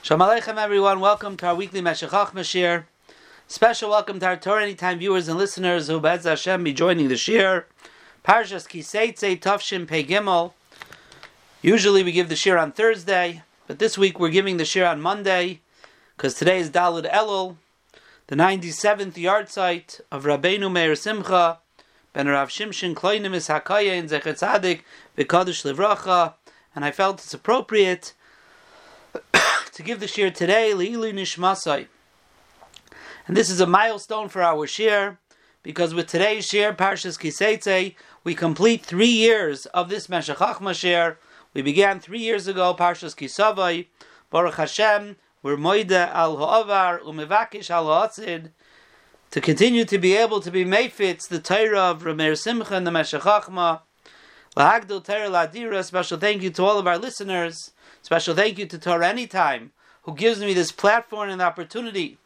Shalom Aleichem everyone, welcome to our weekly Meshech Chachma shir. Special welcome to our Torah Anytime viewers and listeners who Bez Hashem be joining the Shir. Parshas Kiseitze Pei Gimel. Usually we give the Shir on Thursday, but this week we're giving the Shir on Monday, because today is Dalid Elul, the 97th yahrzeit of Rabbeinu Meir Simcha, Ben Rav Shimshin Kloinim is Hakaya in Zecher Tzadik, Livracha, and I felt it's appropriate to give the shir today, Le'ilu Nishmasai. And this is a milestone for our shir, because with today's shir, Parshas Kiseitze, we complete three years of this Meshachach shir. We began three years ago, Parshas Kisavai, Baruch Hashem, we're Moide al Ha'avar, Umevakish al Ha'atzid, to continue to be able to be Mayfits, the Torah of Rameir Simcha and the Meshech Chachma, Lahagdil Torah Ladira, special thank you to all of our listeners, Special thank you to Torah Anytime, who gives me this platform and opportunity.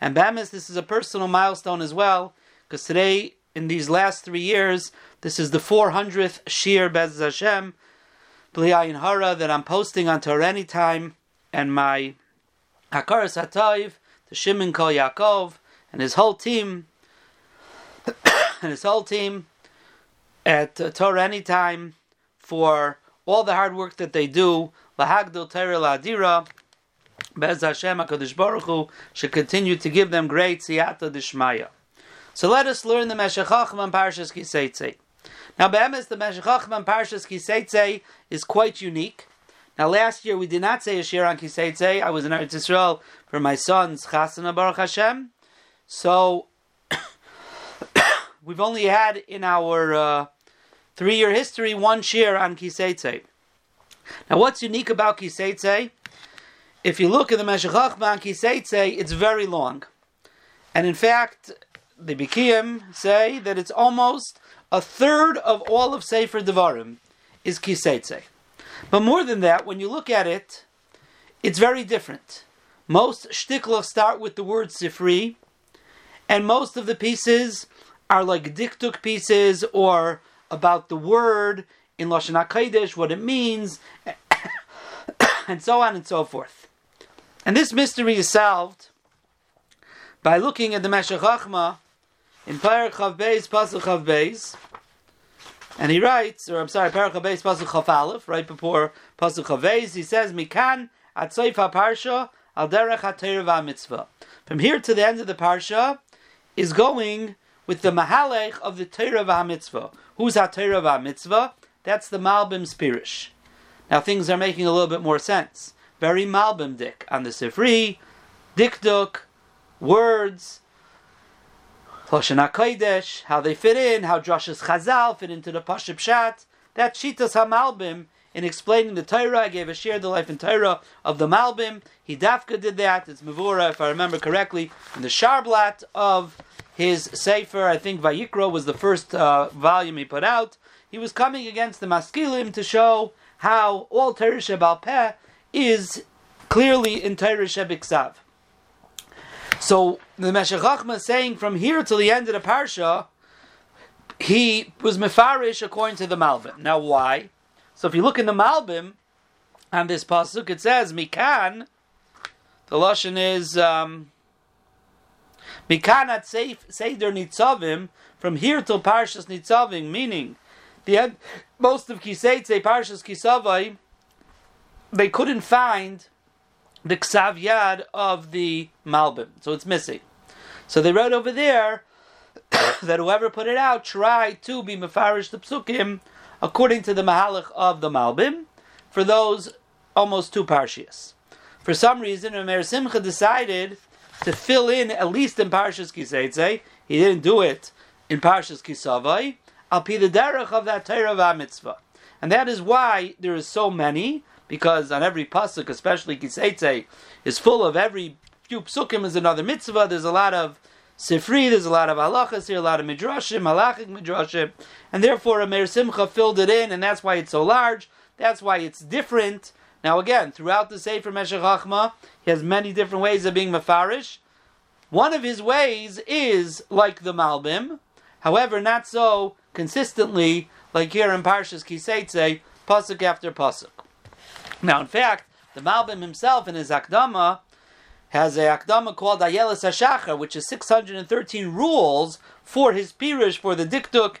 And Bamis, this is a personal milestone as well, because today, in these last three years, this is the 400th Shir Bez Hashem, B'liayin Hara, that I'm posting on Torah Anytime, and my Hakaras Hatayv, the Shimon Kol Yaakov, and his whole team, and his whole team at uh, Torah Anytime for all the hard work that they do. Lahagdil Torah Ladira, Bez Hashem HaKadosh Baruch Hu, should continue to give them great siyata dishmaya. So let us learn the Meshachachim and Parshas Kiseitze. Now, Be'emes, the Meshachachim and Parshas Kiseitze is quite unique. Now, last year we did not say a shir on Kiseitze. I was in Eretz Yisrael for my son's Chasana Baruch Hashem. So, we've only had in our uh, three-year history one shir on Kiseitze. Now, what's unique about Kiseitze? If you look at the Meshach Kiseitze, it's very long. And in fact, the Bikiyim say that it's almost a third of all of Sefer Devarim is Kiseitze. But more than that, when you look at it, it's very different. Most shtiklos start with the word Sifri, and most of the pieces are like dikduk pieces or about the word in Lashon HaKodesh, what it means, and so on and so forth. And this mystery is solved by looking at the Meshech Chachma in Chav Beis, Pasuk Chav Beis, and he writes, or I'm sorry, Chav Beis, Pasuk Chav Aleph, right before Pasuk Chav Beis, he says, Mikan at Seif HaParsha al derech ha mitzvah. From here to the end of the Parsha is going with the Mahalech of the Torah mitzvah. Who's HaTorah mitzvah? That's the Malbim Spirish. Now things are making a little bit more sense. Very Malbim Dik on the Sifri, Dikduk, words, Lashon how they fit in, how Josh's Chazal fit into the Pashib Shat. That Shitas HaMalbim in explaining the Torah. I gave a share of the life in Torah of the Malbim. He Dafka did that. It's Mavura, if I remember correctly, in the Sharblat of his Sefer. I think Vayikra was the first uh, volume he put out he was coming against the Maskilim to show how all Torah Shebal Peh is clearly in Torah Shebiksav. So the Meshech is saying from here till the end of the parsha, he was mefarish according to the Malbim. Now why? So if you look in the Malbim on this pasuk, it says Mikan. The lashon is um, Mikan at Seder Nitzavim from here till Parshas Nitzavim, meaning the end, most of Kiseitze, Parshas Kisavai, they couldn't find the Ksav Yad of the Malbim, so it's missing. So they wrote over there that whoever put it out tried to be Mefarish the Psukim according to the Mahalach of the Malbim for those almost two Parshias. For some reason, Rameir Simcha decided to fill in at least in Parshas Kiseitze. He didn't do it in Parshas Kisavai al pi the derech of that Torah mitzvah. And that is why there is so many, because on every pasuk, especially Kiseitze, is full of every few psukim is another mitzvah. There's a lot of sifri, there's a lot of halachas here, a lot of midrashim, halachic midrashim, and therefore Meir Simcha filled it in, and that's why it's so large. That's why it's different. Now again, throughout the Sefer Meshech Chachma, he has many different ways of being mafarish. One of his ways is like the Malbim, however, not so consistently, like here in Parshas Kiseitze, pasuk after pasuk. Now, in fact, The Malbim himself in his Akdama has a Akdama called Ayelis HaShachar, which is 613 rules for his Pirush, for the Dikduk,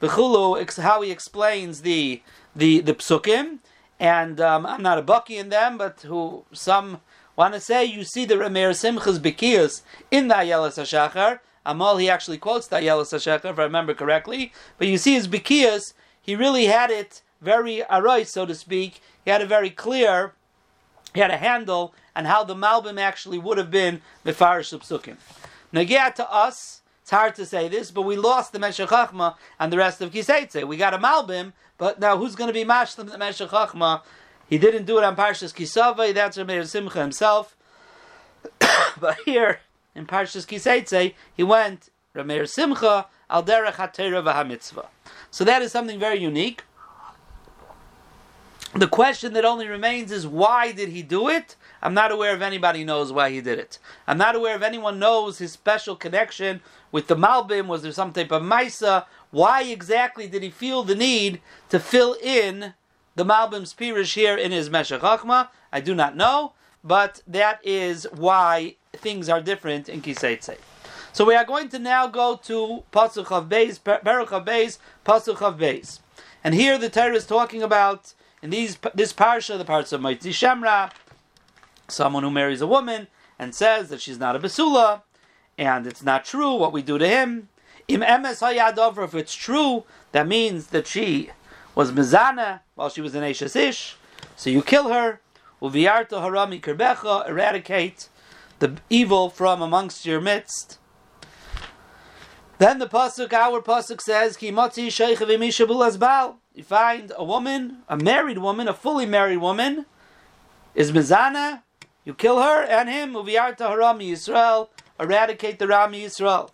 Bechulu, how he explains the the, the Psukim. And um, I'm not a bucky in them, but who some want to say, you see the Rameir Simcha's Bekias in the Ayelis HaShachar. Amal, he actually quotes the Ayelis HaShachar, if I remember correctly. But you see his Bekias, he really had it very aroy, so to speak. He had a very clear, he had a handle on how the Malbim actually would have been Mefarish Psukim. Nagia to us, it's hard to say this, but we lost the Meshech Chachma and the rest of Kiseitze. We got a Malbim, but now who's going to be Mashlim the Meshech Chachma? He didn't do it on Parshas Kisavai, that's Rameir Simcha himself. but here, in Parshas Kiseitze, he went Rameir Simcha al derech v'hamitzvah. So that is something very unique. The question that only remains is why did he do it? I'm not aware of anybody knows why he did it. I'm not aware of anyone knows his special connection with the Malbim. Was there some type of Maisa? Why exactly did he feel the need to fill in the Malbim's Pirish here in his Meshach Chachma? I do not know, but that is why things are different in Kiseitse. So we are going to now go to Pasuk of Beis, Baruch of Beis, Pasuk of Beis. And here the Torah is talking about, in these this parsha, the parts of Moitzi Shemra, someone who marries a woman and says that she's not a basula, and it's not true what we do to him. Im emes if it's true, that means that she was mizana while she was an Ashes Ish, so you kill her. Uviarto harami kerbecha, eradicate the evil from amongst your midst. Then the pasuk, our pasuk says, "Ki motzi sheich You find a woman, a married woman, a fully married woman, is mizana you kill her and him, Uviyarta Harami Yisrael, eradicate the Rami Yisrael.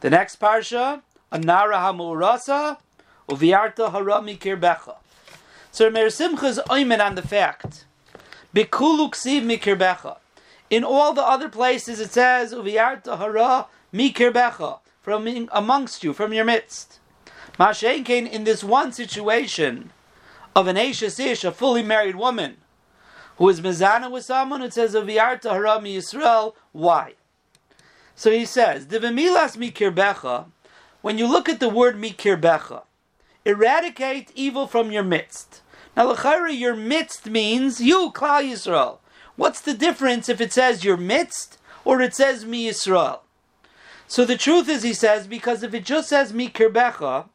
The next parsha, Anara Hamurasa, Uviyarta Harami Kirbecha. So Meir Simcha is oimen on the fact. Bikulu ksiv mikirbecha. In all the other places it says, Uviyarta hara mikirbecha, from amongst you, from your midst. Mashenkein, in this one situation of an Ashes Ish, a fully married woman, who is mezana with someone, it says Aviyarta Harami Yisrael. Why? So he says, Divimilas mikirbecha, when you look at the word mikirbecha, eradicate evil from your midst. Now, Lachari, your midst means you, Klal Yisrael. What's the difference if it says your midst or it says mi Yisrael? So the truth is, he says, because if it just says mikirbecha,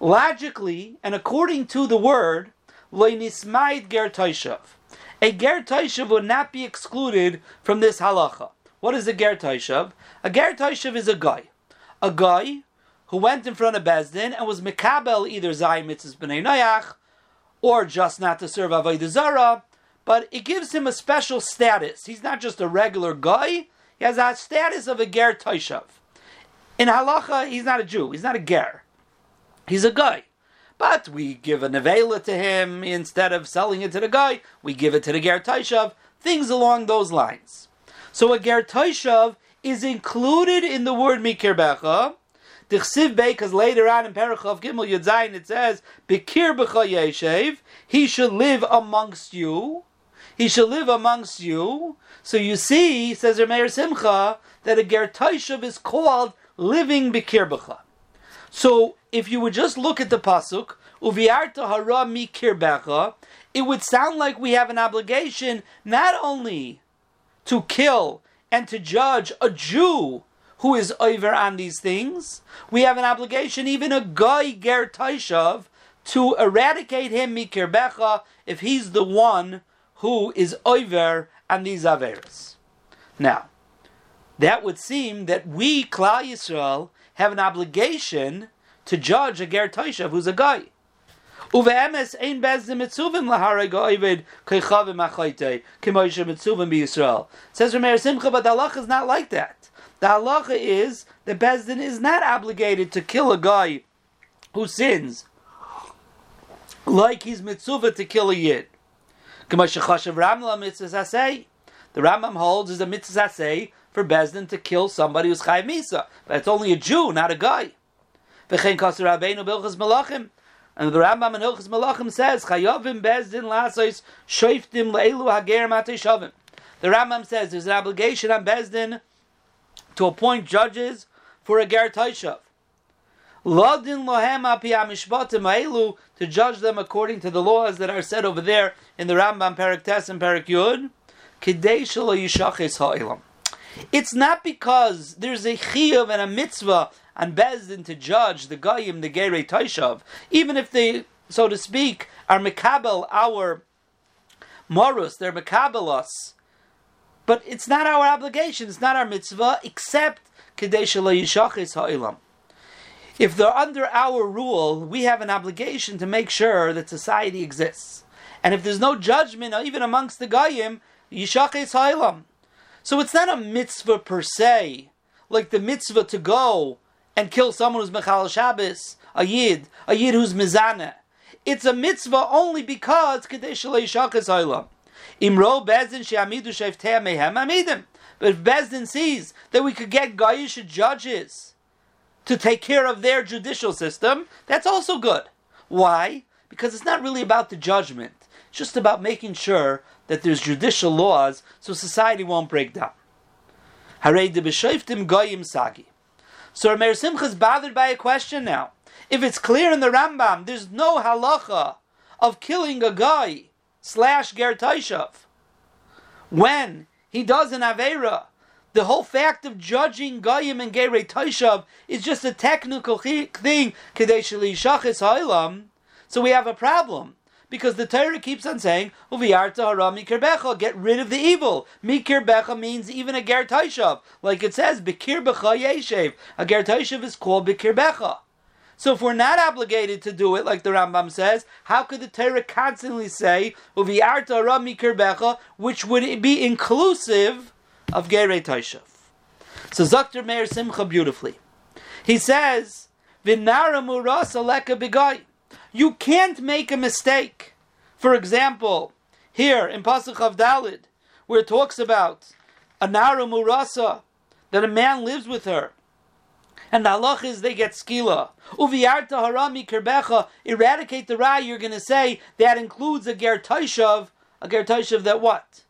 logically and according to the word, ger toishav a ger taishav would not be excluded from this halacha. What is a ger taishav? A ger taishav is a guy, a guy who went in front of Bezdin and was mikabel either zayim mitzvahs b'nei noyach or just not to serve avodah zara, but it gives him a special status. He's not just a regular guy; he has a status of a ger taishav. In halacha, he's not a Jew. He's not a ger. He's a guy. But we give a nevela to him instead of selling it to the guy. We give it to the ger taishav. Things along those lines. So a ger taishav is included in the word Mikir mikirbecha. Dichsiv because later on in Perichav Gimel Yudzayin it says b'cha yeshev. He should live amongst you. He should live amongst you. So you see, says Rameir Simcha, that a ger taishav is called living bikir b'cha. So if you would just look at the pasuk, uviarta hara mi kirbecha, it would sound like we have an obligation not only to kill and to judge a Jew who is over on these things, we have an obligation, even a guy ger taishav, to eradicate him mikirbecha if he's the one who is over on these averas. Now, that would seem that we, Klal Yisrael, have an obligation to judge a ger taishav who's a guy. Uve'emes ein bezdin mitzuvim laharei go'ived keichavim achayte k'moishe mitzuvim b'Yisrael. Says Rameir Simcha, but the halacha is not like that. The halacha is that bezdin is not obligated to kill a guy who sins like he's mitzvah to kill a yid. K'moishe chashav ramla mitzvah say. The Rambam holds is a mitzvah say for bezdin to kill somebody who's chayv misa, but it's only a Jew, not a guy. V'chein kasser Rabbeinu. And the Rambam in Hilchas Malachim says, Chayovim bezdin lasos shoiftim le'elu hager The Rambam says there's an obligation on bezdin to appoint judges for a ger taishav. Ladin lohem api to judge them according to the laws that are said over there in the Rambam Perak Tes and Perak Yud. Kidei shelo yishachis ha'ilam. It's not because there's a chiyuv and a mitzvah on Bezdin to judge the Goyim, the Gerei Taishav, even if they, so to speak, are Mekabel, our Morus, they're Mekabel us. But it's not our obligation, it's not our mitzvah, except Kadesh Ha'ilam. If they're under our rule, we have an obligation to make sure that society exists. And if there's no judgment, even amongst the Goyim, Yishachis Ha'ilam. So it's not a mitzvah per se, like the mitzvah to go and kill someone who's Mechal Shabbos, a Yid, a Yid who's Mizana. It's a mitzvah only because Kadesh Shakas Olam. Imro Bezdin She'amidu Sheftea Mehem Amidim. But if Bezdin sees that we could get Gayish judges to take care of their judicial system, that's also good. Why? Because it's not really about the judgment. It's just about making sure that there's judicial laws so society won't break down. Harei de goyim sagi. So Meir Simcha is bothered by a question now. If it's clear in the Rambam, there's no halacha of killing a guy slash ger when he does an avera. The whole fact of judging Goyim and Gerei Taishav is just a technical thing, So we have a problem. Because the Torah keeps on saying, "Uviyarta hara mikir get rid of the evil. Mikir becha means even a ger taishav, like it says, bikir becha yeshev. A ger taishav is called bikir becha. So if we're not obligated to do it, like the Rambam says, how could the Torah constantly say "Uviyarta which would be inclusive of gerei taishav? So Zakter Meir Simcha beautifully, he says, "Vinara muras aleka begai." You can't make a mistake. For example, here in Pasuk of Dalid, where it talks about a Nara Murasa, that a man lives with her. And the halach is they get skila. Uviyarta harami kerbecha, eradicate the ra, you're going to say that includes a ger taishav, a ger taishav that what?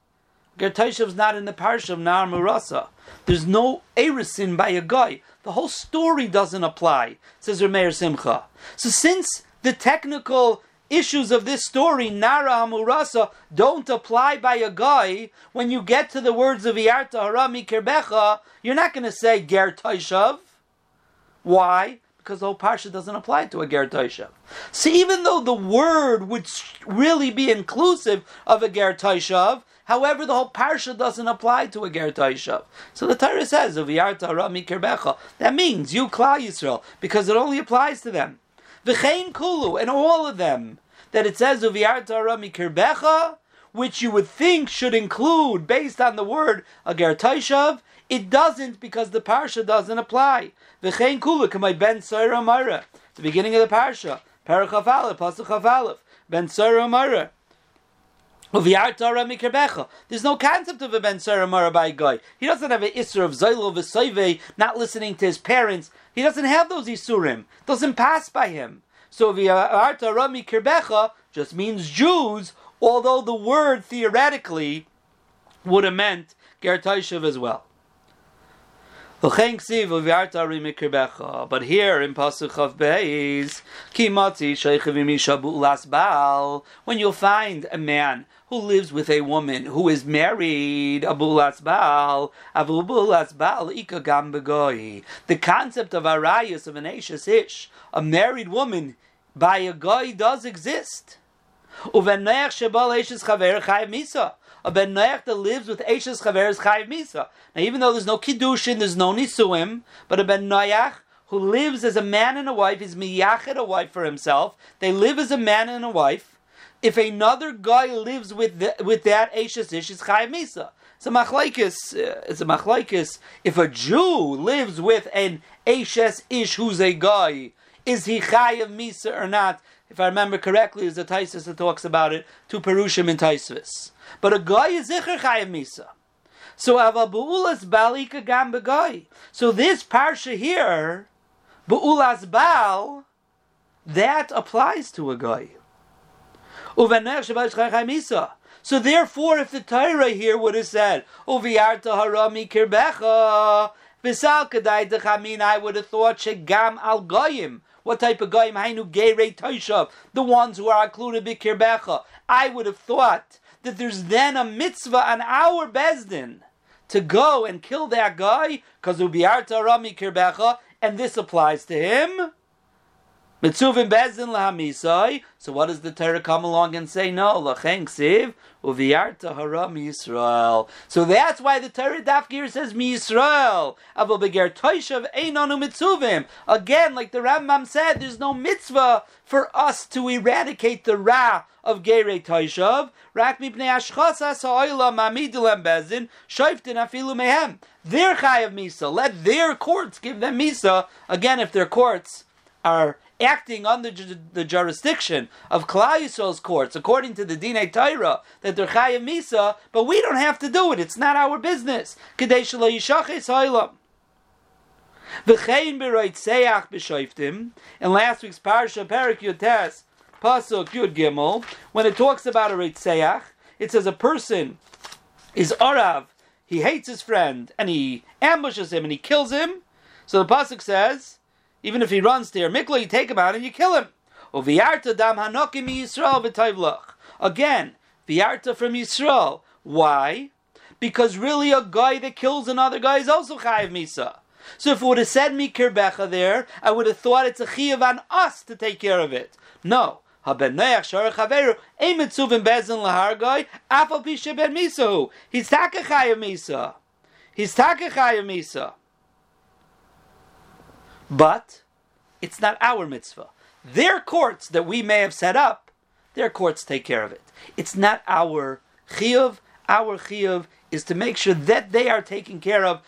Ger taishav is not in the parsha of Nar Murasa. There's no erisin by a guy. The whole story doesn't apply, says Rameir Simcha. So since the technical issues of this story, Nara Hamurasa, don't apply by a guy, when you get to the words of Yarta Harami Kerbecha, you're not going to say Ger Taishav. Why? Because the whole Parsha doesn't apply to a Ger Taishav. So even though the word would really be inclusive of a Ger Taishav, However, the whole parsha doesn't apply to a ger taishav. So the Torah says, "Uviyarta rami kerbecha." That means you, Klal Yisrael, because it only applies to them. V'chein kulu, and all of them, that it says uviyarta rami kirbecha, which you would think should include, based on the word agar taishav, it doesn't because the parsha doesn't apply. V'chein kulu, kamay ben Sarah mara, the beginning of the parsha, parachaf aleph, pasuk aleph, ben Sarah mara. There's no concept of a ben Sarah by a guy. He doesn't have an isser of Zaylo v'Soive, not listening to his parents. He doesn't have those isurim. Doesn't pass by him. So v'yarta rami kirbecha just means Jews, although the word theoretically would have meant Ger as well. But here in Pasuk of Beis, when you'll find a man who lives with a woman who is married, abulas baal, abulas baal ikagam begoi. The concept of arayas of an ashes ish, a married woman by a guy, does exist. Uvenech shebal ashes chaver chayiv misa a ben noach that lives with Eishes Chaveres Chayiv Misa. Now, even though there's no Kiddushin, there's no Nisuim, but a ben noach who lives as a man and a wife is miyached a wife for himself. They live as a man and a wife. If another guy lives with the, with that Eishes Ish, is Chayiv Misa. It's a machlaikis. Uh, it's a machlaikis. If a Jew lives with an Eishes Ish who's a guy, is he Chayiv Misa or not? If I remember correctly, is the Taisus that talks about it to Perushim in Taisvis. But a guy is Zicher Chayim Misa. So Ava Bu'ulas Balika Gam Begoy. So this parsha here, Bu'ulas Bal, that applies to a guy. So therefore, if the Torah here would have said, "Uviarta harami kirbecha," I would have thought shegam al goyim. What type of toishav, the ones who are included bikirbecha. I would have thought that there's then a mitzvah on our bezdin to go and kill that guy because ubiarta rami kirbecha, and this applies to him. Mitzuvim bezin lahamisai. So what does the Torah come along and say? No, lachen siv uviarta haram Yisrael. So that's why the Torah dafgir says Yisrael. Aval beger toishav einanu mitzuvim. Again, like the Rambam said, there's no mitzvah for us to eradicate the ra of gerei toishav. Rak mipnei ashchasas ha'olam mamidulem bezin shoiftin afilu mehem. Their chayav misa. Let their courts give them misa. Again, if their courts are acting under the jurisdiction of Klal Yisrael's courts, according to the Dinei Torah, that they're Chayim Misa, but we don't have to do it. It's not our business. Kadesh Yishaches Hailam. V'chein b'roit b'shoiftim. In last week's parsha, Perik Yotes, Pasuk Yud Gimel, when it talks about a Seyach, it says a person is Arav, he hates his friend, and he ambushes him and he kills him. So the Pasuk says, even if he runs to your mikla, you take him out and you kill him. Again, viarta from Yisrael. Why? Because really a guy that kills another guy is also chayiv misa. So if it would have said me kirbecha there, I would have thought it's a chiyav on us to take care of it. No. He's taka chayav misa. He's taka chayav misa. But it's not our mitzvah. Their courts that we may have set up, their courts take care of it. It's not our chiyuv. Our chiyuv is to make sure that they are taken care of.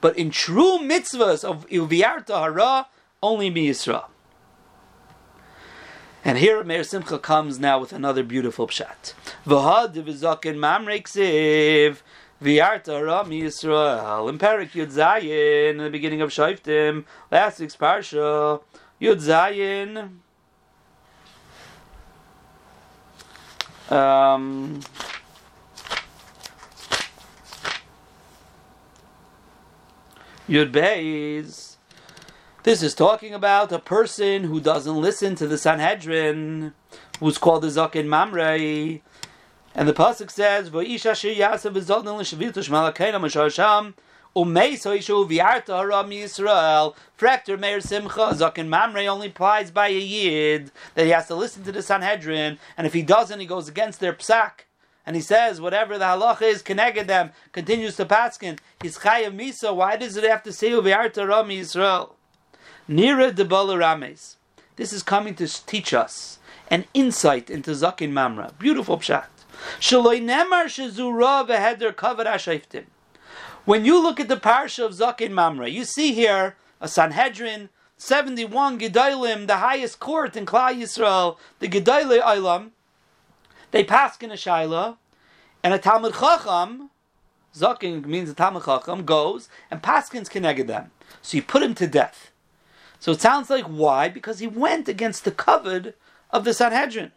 But in true mitzvahs of ilviarta hara, only mi Yisra. And here Meir Simcha comes now with another beautiful pshat. V'had mamrek Viarta Ram Yisrael in Perik Yud Zayin in the beginning of Shoftim, last week's parsha Yud Zayin. Um, Yud Beis. This is talking about a person who doesn't listen to the Sanhedrin, who's called the Zakin Mamrei. And the pasuk says, "Va'isha sheyasav v'zodin l'shavitu shmalakayna mashasham." Umei soishu v'yarta haram Yisrael. Frekter Meir Simcha Zakin Mamre only applies by a yid that he has to listen to the Sanhedrin, and if he doesn't, he goes against their psak. And he says whatever the halacha is connected them continues to paskin. He's chayav misa. Why does it have to say v'yarta haram Yisrael? Nira de Rames. This is coming to teach us an insight into Zakin Mamra. Beautiful pshat. When you look at the parsha of Zakin Mamre, you see here a Sanhedrin, 71 Gedolim, the highest court in Klal Yisrael, the Gedolei Olam, they pass in a Shaila, and a Talmud Chacham, Zakin means a Talmud Chacham, goes and Paskins connected them. So you put him to death. So it sounds like why? Because he went against the covet of the Sanhedrin.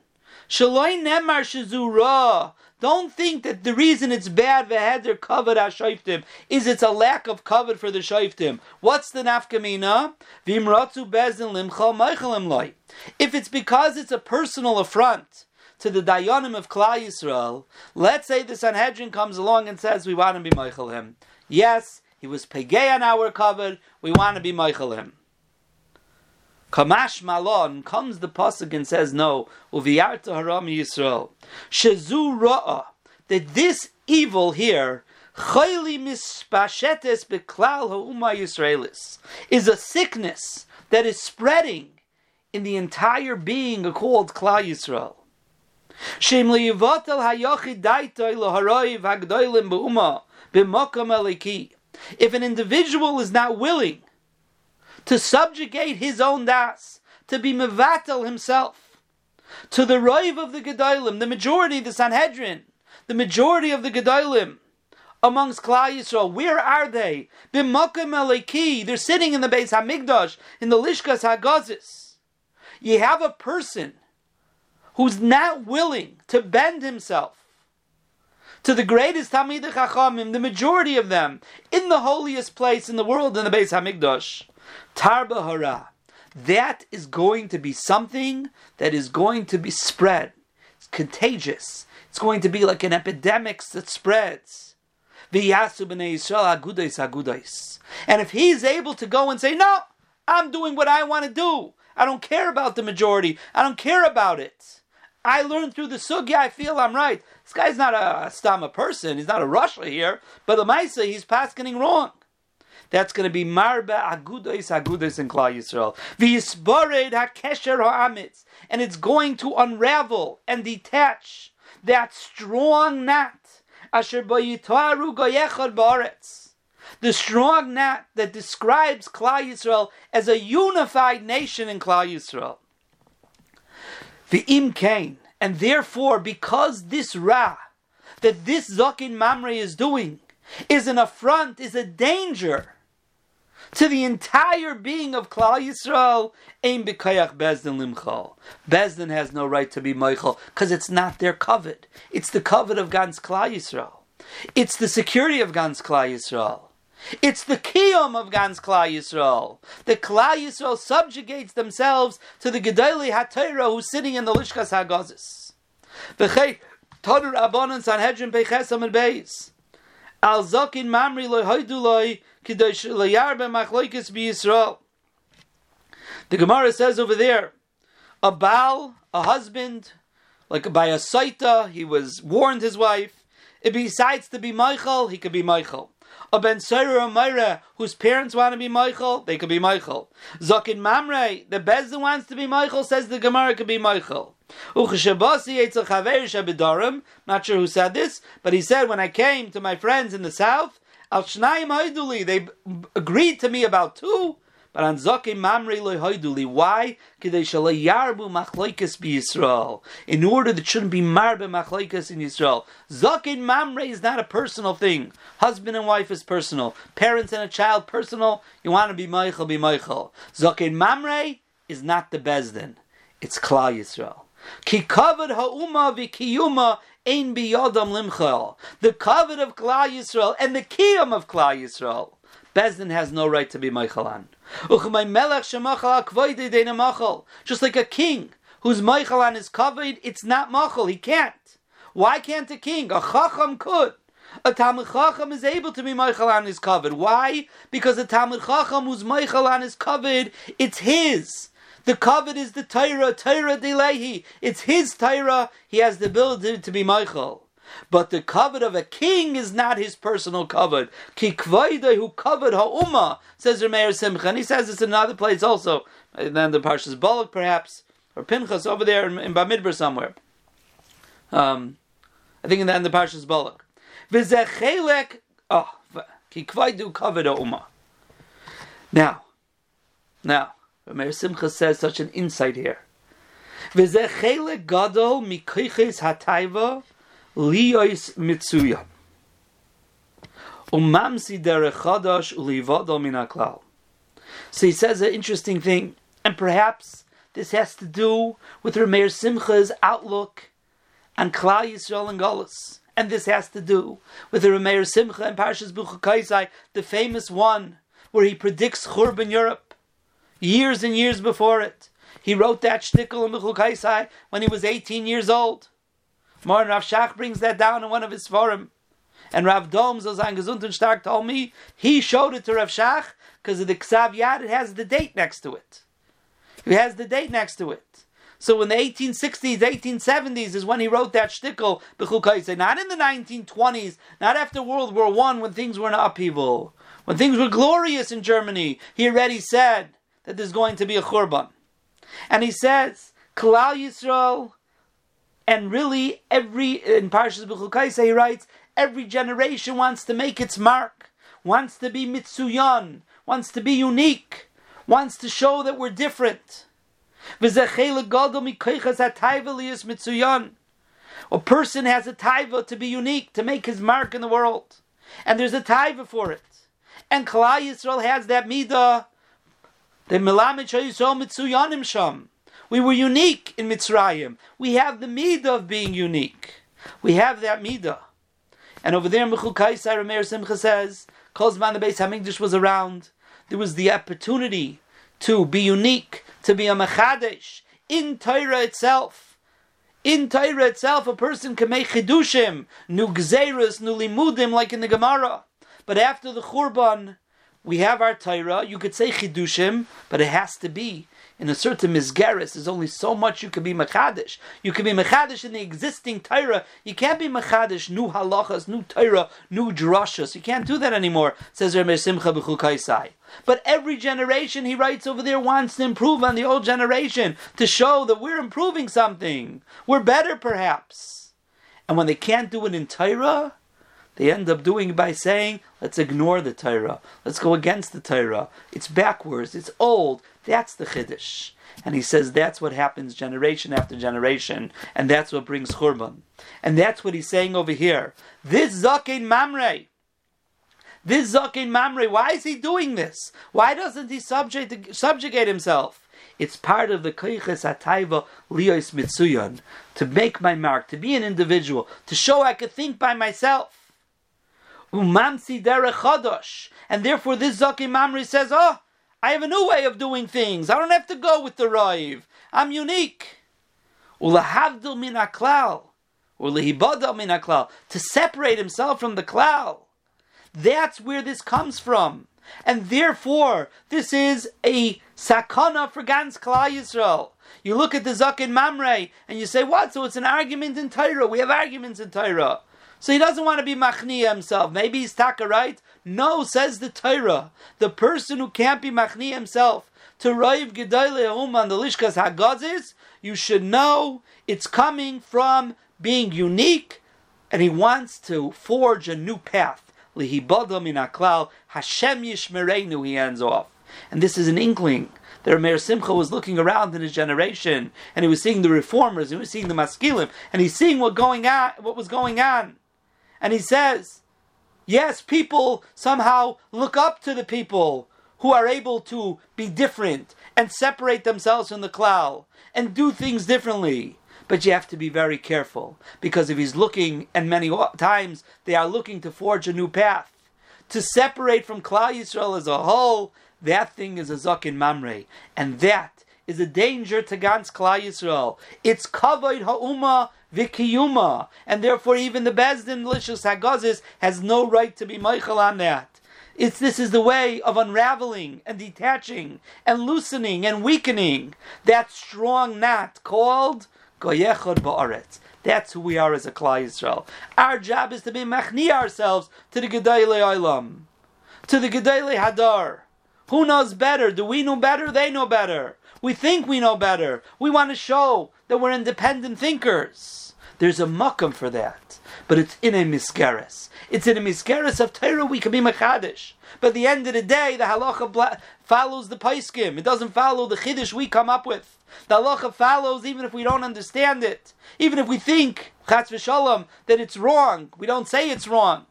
Shaloi nemar shezura. Don't think that the reason it's bad v'heder covered ashayftim is it's a lack of cover for the shayftim. What's the nafkamina? V'imratzu bezin limchal meichelim loy. If it's because it's a personal affront to the dayanim of Klal Yisrael, let's say the Sanhedrin comes along and says we want to be meichel him. Yes, he was pegay on our cover. We want to be meichel him. Kamash Malon comes the pasuk and says no. Uviyarta haram Yisrael. Shezu ra'a that this evil here chayli mispashetes beklal ha'uma Yisraelis is a sickness that is spreading in the entire being called Klal Yisrael. Shem liyivatel hayochid daitoi laharoiv hagdoilim be'uma b'mokam eliki. If an individual is not willing to subjugate his own das, to be mevatel himself, to the roiv of the Gedolim, the majority, of the Sanhedrin, the majority of the Gedolim, amongst Klal Yisrael. Where are they? B'makom eleki. They're sitting in the Beis Hamikdash in the Lishkas Hagazis. You have a person who's not willing to bend himself to the greatest Talmid Chachamim, the majority of them, in the holiest place in the world, in the Beis Hamikdash, Tarba Hara. That is going to be something that is going to be spread. It's contagious. It's going to be like an epidemic that spreads. And if he's able to go and say, No, I'm doing what I want to do. I don't care about the majority. I don't care about it. I learned through the sugya. I feel I'm right. This guy's not a stama person. He's not a Russia here. But the Maisa, he's passing wrong. That's going to be marba agudos agudos in Klal Yisrael. V'yisbared hakesher ha'amitz, and it's going to unravel and detach that strong knot. Asher bayitaru goyechad baretz. The strong knot that describes Klal Yisrael as a unified nation in Klal Yisrael. The kain, and therefore, because this ra that this Zakin Mamre is doing is an affront, is a danger to the entire being of Klal Yisrael, Ein B'Kayach Bezdin Limchal. Bezdin has no right to be Michael because it's not their covet. It's the covet of Gans Klal Yisrael. It's the security of Gans Klal Yisrael. It's the kiyum of Gans Klal Yisrael. The Klal Yisrael subjugates themselves to the Gedali HaTorah who's sitting in the Lishkas HaGazis. V'chei Tadur Abanon Sanhedrin Peichesam and Beis. Al Zakin Mamri Loi Hoidu Loi Kidosh Layarbe Machloikis Yisrael. The Gemara says over there, a Baal, a husband, like by a Saita, he was warned his wife. If he decides to be Michael, he could be Michael. A Ben Saira or Myra, whose parents want to be Michael, they could be Michael. Zakin Mamre, the Bezdin wants to be Michael, says the Gemara could be Michael. Not sure who said this, but he said, when I came to my friends in the south, Al they agreed to me about two, but on Zakim Mamri Loihoiduli. Why? Be. In order that shouldn't be Marbe Machloikas in Yisrael. Zakin Mamre is not a personal thing. Husband and wife is personal. Parents and a child personal. You want to be Michael, be Michael. Zakin Mamre is not the Bezdin. It's Klal Yisrael. Ki kavod ha'uma v'kiyuma ein limchal. The kavod of Klal Yisrael and the kiyum of Klal Yisrael. Bezdin has no right to be Meichalan. Just like a king whose Meichalan is covered, it's not Machal. He can't. Why can't a king? A Chacham could. A Talmud Chacham is able to be Meichalan is covered. Why? Because a Talmud Chacham whose Meichalan is covered, it's his. The covet is the Torah, Torah Delehi. It's his Torah. He has the ability to be Michael. But the covet of a king is not his personal covet. Kikvaida who covet ha'umma, says Rameir Simcha. And he says in another place also. And then the Parshas Balak perhaps, or Pinchas over there in, in Bamidbar somewhere. Um, I think in the, in the Parshas Balak. V'zechelek, oh, kikvaidu covet ha'umma. Now, now, Rameir Simcha says such an insight here. So he says an interesting thing, and perhaps this has to do with Rameir Simcha's outlook on Klal Yisrael and Golis. And this has to do with the Rameir Simcha and Parshas Buchakaisai, the famous one where he predicts Churban Europe years and years before it. He wrote that shtickle in Mechul when he was 18 years old. Moran Rav Shach brings that down in one of his forum. And Rav Dom, sein gesund und stark, told me he showed it to Rav Shach because of the Ksav Yad, it has the date next to it. It has the date next to it. So in the 1860s, 1870s is when he wrote that shtickle, Kaysai. not in the 1920s, not after World War One when things were in upheaval, when things were glorious in Germany. He already said, that there's going to be a churban. And he says, Kalal Yisrael, and really every, in Parshas B'chukaisa he writes, every generation wants to make its mark, wants to be mitsuyan, wants to be unique, wants to show that we're different. A person has a taiva to be unique, to make his mark in the world. and there's a taiva for it. And Klal Yisrael has that midah. The Melamed Yisrael Mitzuyanim Sham. We were unique in Mitzrayim. We have the midah of being unique. We have that midah. And over there, Mechul Kaisar Meir Simcha says, Kozman the Beis Hamikdash was around. There was the opportunity to be unique, to be a Mechadesh in Torah itself. In Torah itself, a person can make chidushim, nu gzeirus, nu limudim, like in the Gemara. But after the Churban, we have our Torah. You could say chidushim, but it has to be in a certain misgaris, there's only so much you can be machadish. You can be machadish in the existing Torah. You can't be machadish new halachas, new Torah, new drashas. You can't do that anymore. Says Rameir Simcha b'chukaisai. But every generation, he writes over there, wants to improve on the old generation to show that we're improving something. We're better, perhaps. And when they can't do it in Torah, they end up doing by saying, let's ignore the Torah. Let's go against the Torah. It's backwards. It's old. That's the Chiddush. And he says that's what happens generation after generation, and that's what brings Churban. And that's what he's saying over here. This Zakin Mamre, this Zakin Mamre, why is he doing this? Why doesn't he subject, subjugate himself? It's part of the Koiches Ataiva Lios Mitsuyan, to make my mark, to be an individual, to show I could think by myself. Umamsi derech chadosh. And therefore this Zakin Mamre says, oh, I have a new way of doing things. I don't have to go with the Raiv. I'm unique. Ulahavdil min aklal. Ulahibadal min aklal. To separate himself from the klal. That's where this comes from. And therefore, this is a sakana for Gans Klal Yisrael. You look at the Zakin Mamre and you say, what? So it's an argument in Torah. We have arguments in Torah. So he doesn't want to be machniya himself. Maybe he's taka right. No, says the Torah. The person who can't be machniya himself to Raiv Gedale on the Lishkas Hagazis, you should know it's coming from being unique, and he wants to forge a new path. Lihibada min aklal Hashem yishmerenu. He ends off, and this is an inkling. That Meir Simcha was looking around in his generation, and he was seeing the reformers, he was seeing the maskilim, and he's seeing what going on, what was going on. And he says, yes, people somehow look up to the people who are able to be different and separate themselves from the klal and do things differently. But you have to be very careful because if he's looking, and many times they are looking to forge a new path, to separate from Klal Yisrael as a whole, that thing is a zakin mamre, and that is a danger to Gans Klal Yisrael. It's kavod ha'uma vikiyuma, and therefore even the Bezdin Lishkas Hagazis has no right to be Michael on that. It's this is the way of unraveling and detaching and loosening and weakening that strong knot called Goyechod Ba'aretz. That's who we are as a Klal Yisrael. Our job is to be machni ourselves to the Gedele Olam, to the Gedele Hadar. Who knows better? Do we know better? They know better. We think we know better. We want to show that we're independent thinkers. There's a makam for that. But it's in a miskeres. It's in a miskeres of Torah we can be machadish. But at the end of the day, the halacha bla- follows the paiskim. It doesn't follow the chiddush we come up with. The halacha follows even if we don't understand it. Even if we think, chatz v'shalom, that it's wrong. We don't say it's wrong.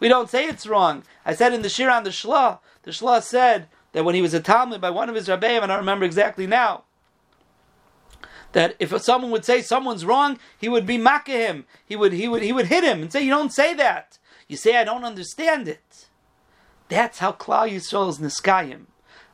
We don't say it's wrong. I said in the Shir on the Shla, the Shla said that when he was a Talmud by one of his Rabbeim, and I don't remember exactly now, that if someone would say someone's wrong, he would be makkah him. He would, he would, he would hit him and say, "You don't say that. You say I don't understand it." That's how Klal Yisrael is niskayim.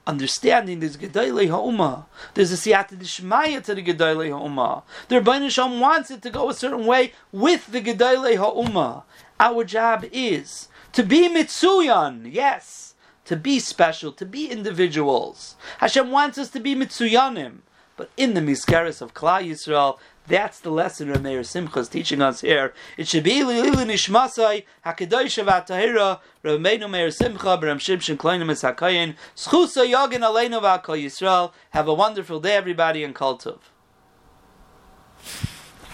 Understanding there's Gedolei Ha'umah. There's a Siyata Dishmaya to the Gedolei Ha'umah. The Rebbeinu Shalom wants it to go a certain way with the Gedolei Ha'umah. Our job is to be Mitsuyan, yes, to be special, to be individuals. Hashem wants us to be Mitsuyanim. But in the Miskaris of Klal Yisrael, that's the lesson Rameir Simcha is teaching us here. It should be Lilu Nishmasai Hakadosh Vatahira Rameinu Meir Simcha Bram Shimshon Kleinim Es Hakayin Schusa Yagin Aleinu V'Akol Yisrael. Have a wonderful day, everybody, and Kol.